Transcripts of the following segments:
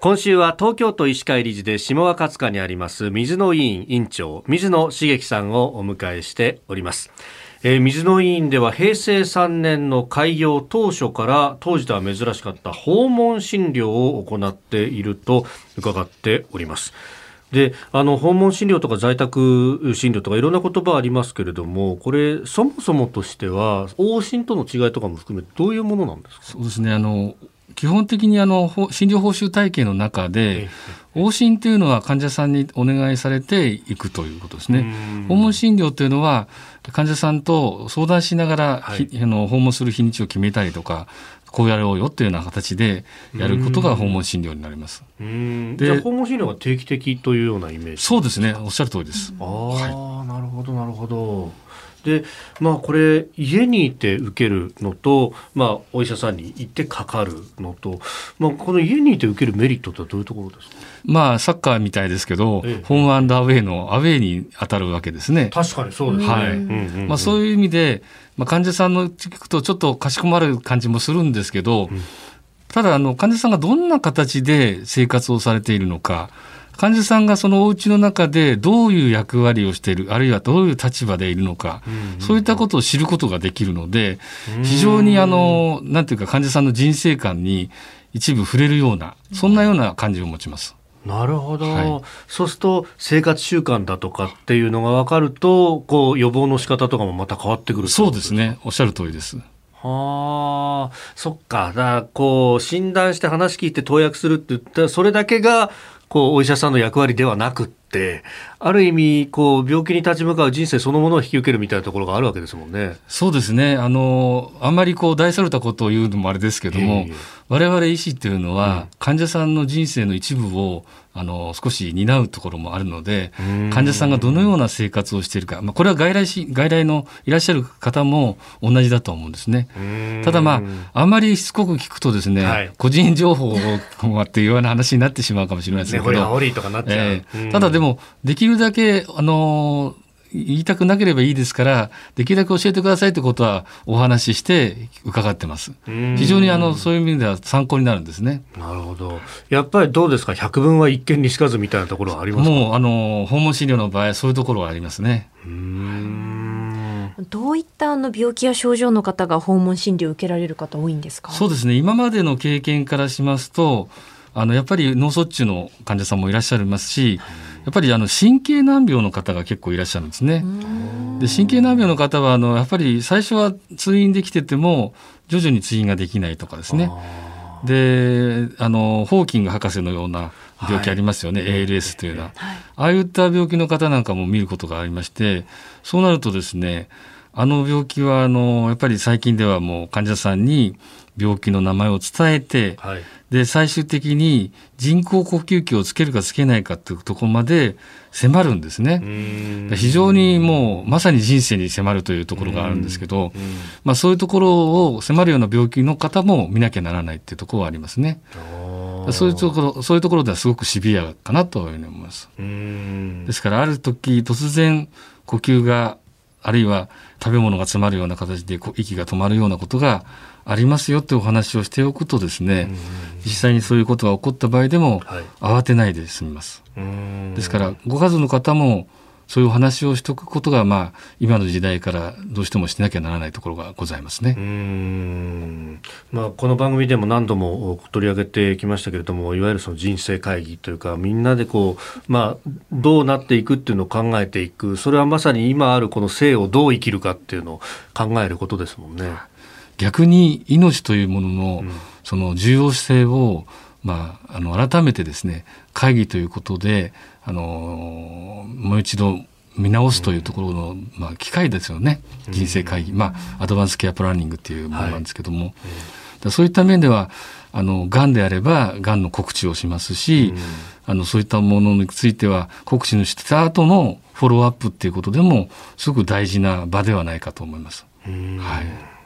今週は東京都医師会理事で下若勝にあります水野委員委員長水野茂樹さんをお迎えしております。えー、水野委員では平成3年の開業当初から当時では珍しかった訪問診療を行っていると伺っております。であの訪問診療とか在宅診療とかいろんな言葉ありますけれどもこれそもそもとしては往診との違いとかも含めてどういうものなんですか？そうですねあの基本的にあの診療報酬体系の中で、往診というのは患者さんにお願いされていくということですね。訪問診療というのは患者さんと相談しながら、はい、あの訪問する日にちを決めたりとかこうやろうよというような形でやることが訪問診療になります。で訪問診療が定期的というようなイメージそうですねおっしゃる通りです。ああ、はい、なるほどなるほど。でまあこれ家にいて受けるのと、まあ、お医者さんに行ってかかるのと、まあ、この家にいて受けるメリットってどういうところですか？まあサッカーみたいですけど、ええ、ホームアンダーウェイのアウェイに当たるわけですね。確かにそうですね。はい。まあそういう意味で、まあ、患者さんの聞くとちょっとかしこまる感じもするんですけど、うん、ただあの患者さんがどんな形で生活をされているのか。患者さんがそのお家の中でどういう役割をしているあるいはどういう立場でいるのか、そういったことを知ることができるので非常にあのなんていうか患者さんの人生観に一部触れるようなそんなような感じを持ちます。なるほど、はい、そうすると生活習慣だとかっていうのが分かるとこう予防の仕方とかもまた変わってくるそうですね。おっしゃる通りです。はあ、そっか。だこう、診断して話聞いて投薬するって言ったら、それだけがこうお医者さんの役割ではなくってある意味こう病気に立ち向かう人生そのものを引き受けるみたいなところがあるわけですもんね。そうですね。あのあんまりこう大それたことを言うのもあれですけども、我々医師っていうのは、患者さんの人生の一部をあの少し担うところもあるので患者さんがどのような生活をしているか、まあ、これは外来し外来のいらっしゃる方も同じだと思うんですね。ただまああんまりしつこく聞くとですね、はい、個人情報を っていうような話になってしまうかもしれないですけど、えー、ただでもできるだけあの言いたくなければいいですからできるだけ教えてくださいということはお話しして伺ってます。非常にあのそういう意味では参考になるんですね。なるほど。やっぱりどうですか？百聞は一見にしかずみたいなところはありますもうあの訪問診療の場合そういうところはありますね。どういったあの病気や症状の方が訪問診療を受けられる方多いんですか？そうですね。今までの経験からしますとあのやっぱり脳卒中の患者さんもいらっしゃいますし、やっぱりあの神経難病の方が結構いらっしゃるんですね。で神経難病の方はあのやっぱり最初は通院できてても徐々に通院ができないとかですね。であのホーキング博士のような病気ありますよね、はい、ALS というような、はい、ああいった病気の方なんかも見ることがありましてそうなるとですねあの病気はあのやっぱり最近ではもう患者さんに病気の名前を伝えて、はい、で最終的に人工呼吸器をつけるかつけないかというところまで迫るんですね。非常にもうまさに人生に迫るというところがあるんですけど、まあ、そういうところを迫るような病気の方も見なきゃならないっていうところはありますね。そういうところそういうところではすごくシビアかなというふうに思います。ですからある時突然呼吸があるいは食べ物が詰まるような形で息が止まるようなことがありますよってお話をしておくとですね、実際にそういうことが起こった場合でも、慌てないで済みます。ですからご家族の方もそういう話をしておくことが、まあ、今の時代からどうしてもしなきゃならないところがございますね。うんまあ、この番組でも何度も取り上げてきましたけれどもいわゆるその人生会議というかみんなでこう、まあ、どうなっていくっていうのを考えていくそれはまさに今あるこの生をどう生きるかっていうのを考えることですもんね。逆に命というものの、その重要性を、まあ、あの改めてですね会議ということであのもう一度見直すというところの、まあ、機会ですよね。人生会議、まあ、アドバンスケアプランニングっていうものなんですけども、はい、そういった面ではあのがんであればがんの告知をしますし、あのそういったものについては告知のした後のフォローアップっていうことでもすごく大事な場ではないかと思います。はい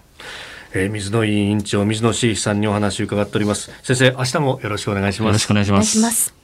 えー、水野委員長水野志さんにお話を伺っております。先生明日もよろしくお願いします。よろしくお願いします